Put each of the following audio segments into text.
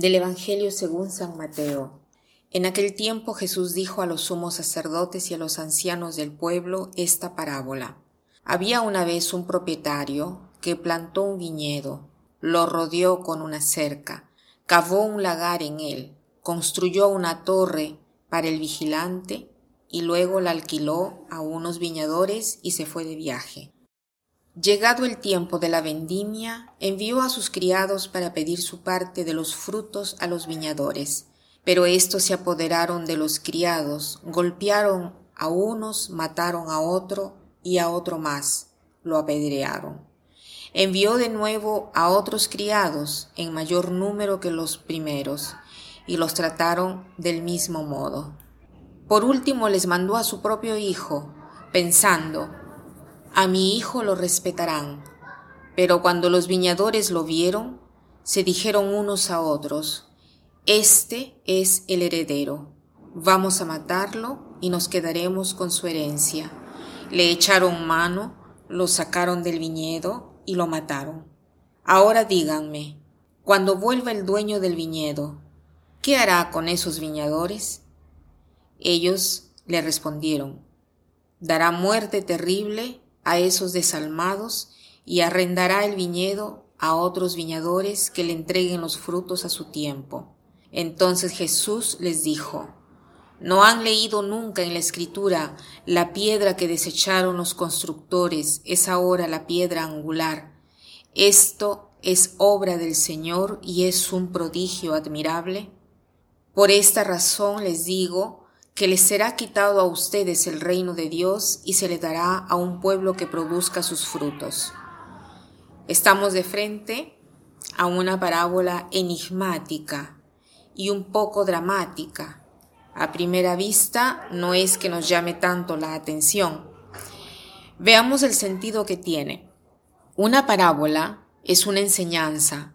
Del Evangelio según San Mateo. En aquel tiempo Jesús dijo a los sumos sacerdotes y a los ancianos del pueblo esta parábola. Había una vez un propietario que plantó un viñedo, lo rodeó con una cerca, cavó un lagar en él, construyó una torre para el vigilante y luego la alquiló a unos viñadores y se fue de viaje. Llegado el tiempo de la vendimia, envió a sus criados para pedir su parte de los frutos a los viñadores. Pero éstos se apoderaron de los criados, golpearon a unos, mataron a otro y a otro más, lo apedrearon. Envió de nuevo a otros criados en mayor número que los primeros, y los trataron del mismo modo. Por último les mandó a su propio hijo, pensando, a mi hijo lo respetarán. Pero cuando los viñadores lo vieron, se dijeron unos a otros, Este es el heredero, vamos a matarlo y nos quedaremos con su herencia. Le echaron mano, lo sacaron del viñedo y lo mataron. Ahora díganme, cuando vuelva el dueño del viñedo, ¿qué hará con esos viñadores? Ellos le respondieron, dará muerte terrible a esos desalmados y arrendará el viñedo a otros viñadores que le entreguen los frutos a su tiempo. Entonces Jesús les dijo, ¿No han leído nunca en la escritura la piedra que desecharon los constructores es ahora la piedra angular? Esto es obra del Señor y es un prodigio admirable. Por esta razón les digo que les será quitado a ustedes el reino de Dios y se le dará a un pueblo que produzca sus frutos. Estamos de frente a una parábola enigmática y un poco dramática. A primera vista no es que nos llame tanto la atención. Veamos el sentido que tiene. Una parábola es una enseñanza,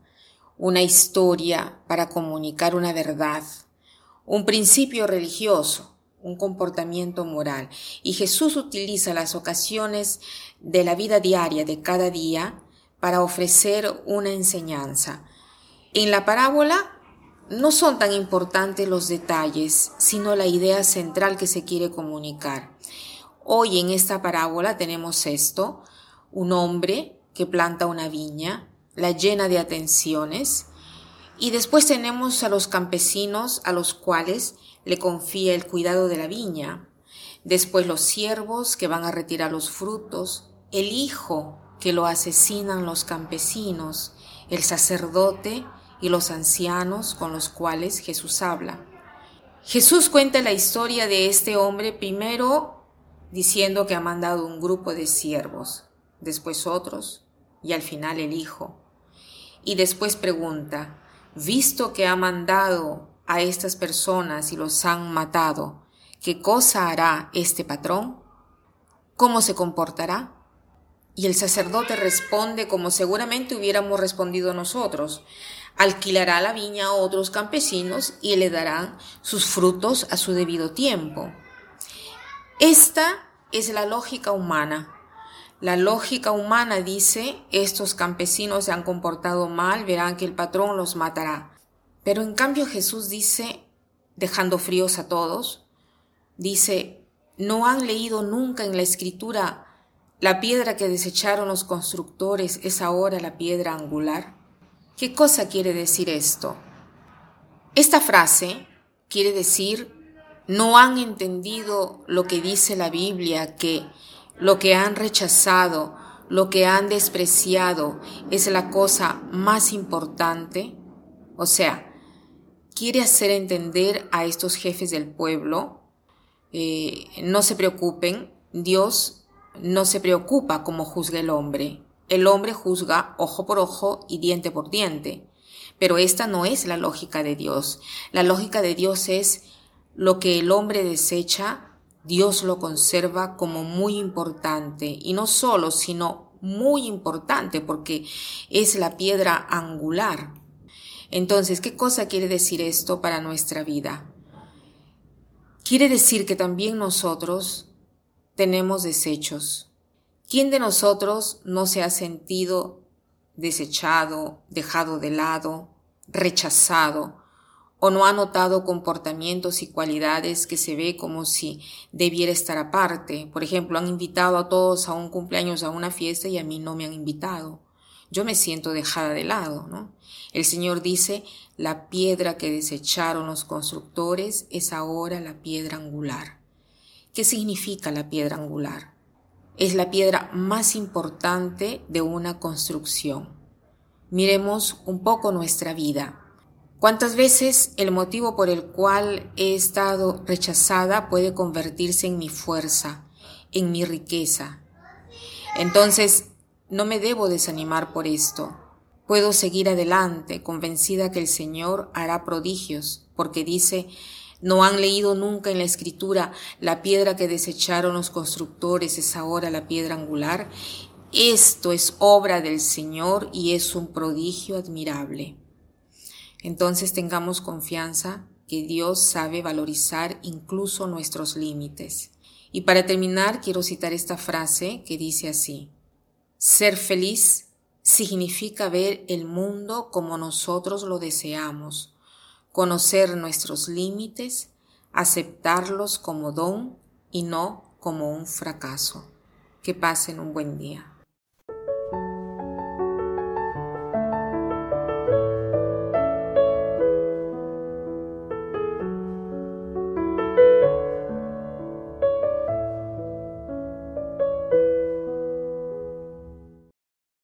una historia para comunicar una verdad, un principio religioso, un comportamiento moral. Y Jesús utiliza las ocasiones de la vida diaria de cada día para ofrecer una enseñanza. En la parábola no son tan importantes los detalles, sino la idea central que se quiere comunicar. Hoy en esta parábola tenemos esto, un hombre que planta una viña, la llena de atenciones, y después tenemos a los campesinos a los cuales le confía el cuidado de la viña, después los siervos que van a retirar los frutos, el hijo que lo asesinan los campesinos, el sacerdote y los ancianos con los cuales Jesús habla. Jesús cuenta la historia de este hombre primero diciendo que ha mandado un grupo de siervos, después otros y al final el hijo. Y después pregunta, visto que ha mandado a estas personas y los han matado, ¿qué cosa hará este patrón? ¿Cómo se comportará? Y el sacerdote responde como seguramente hubiéramos respondido nosotros. Alquilará la viña a otros campesinos y le darán sus frutos a su debido tiempo. Esta es la lógica humana. La lógica humana dice, estos campesinos se han comportado mal, verán que el patrón los matará. Pero en cambio Jesús dice, dejando fríos a todos, dice, ¿no han leído nunca en la escritura la piedra que desecharon los constructores es ahora la piedra angular? ¿Qué cosa quiere decir esto? Esta frase quiere decir, no han entendido lo que dice la Biblia, que lo que han rechazado, lo que han despreciado es la cosa más importante. O sea, quiere hacer entender a estos jefes del pueblo, eh, no se preocupen, Dios no se preocupa como juzga el hombre. El hombre juzga ojo por ojo y diente por diente. Pero esta no es la lógica de Dios. La lógica de Dios es lo que el hombre desecha, Dios lo conserva como muy importante. Y no solo, sino muy importante porque es la piedra angular entonces, ¿qué cosa quiere decir esto para nuestra vida? Quiere decir que también nosotros tenemos desechos. ¿Quién de nosotros no se ha sentido desechado, dejado de lado? rechazado o no ha notado comportamientos y cualidades que se ve como si debiera estar aparte. Por ejemplo, han invitado a todos a un cumpleaños, a una fiesta y a mí no me han invitado. Yo me siento dejada de lado, ¿no? El Señor dice, la piedra que desecharon los constructores es ahora la piedra angular. ¿Qué significa la piedra angular? Es la piedra más importante de una construcción. Miremos un poco nuestra vida. ¿Cuántas veces el motivo por el cual he estado rechazada puede convertirse en mi fuerza, en mi riqueza? Entonces, no me debo desanimar por esto. Puedo seguir adelante, convencida que el Señor hará prodigios, porque dice, no han leído nunca en la escritura la piedra que desecharon los constructores es ahora la piedra angular. Esto es obra del Señor y es un prodigio admirable. Entonces tengamos confianza que Dios sabe valorizar incluso nuestros límites. Y para terminar, quiero citar esta frase que dice así. Ser feliz significa ver el mundo como nosotros lo deseamos, conocer nuestros límites, aceptarlos como don y no como un fracaso. Que pasen un buen día.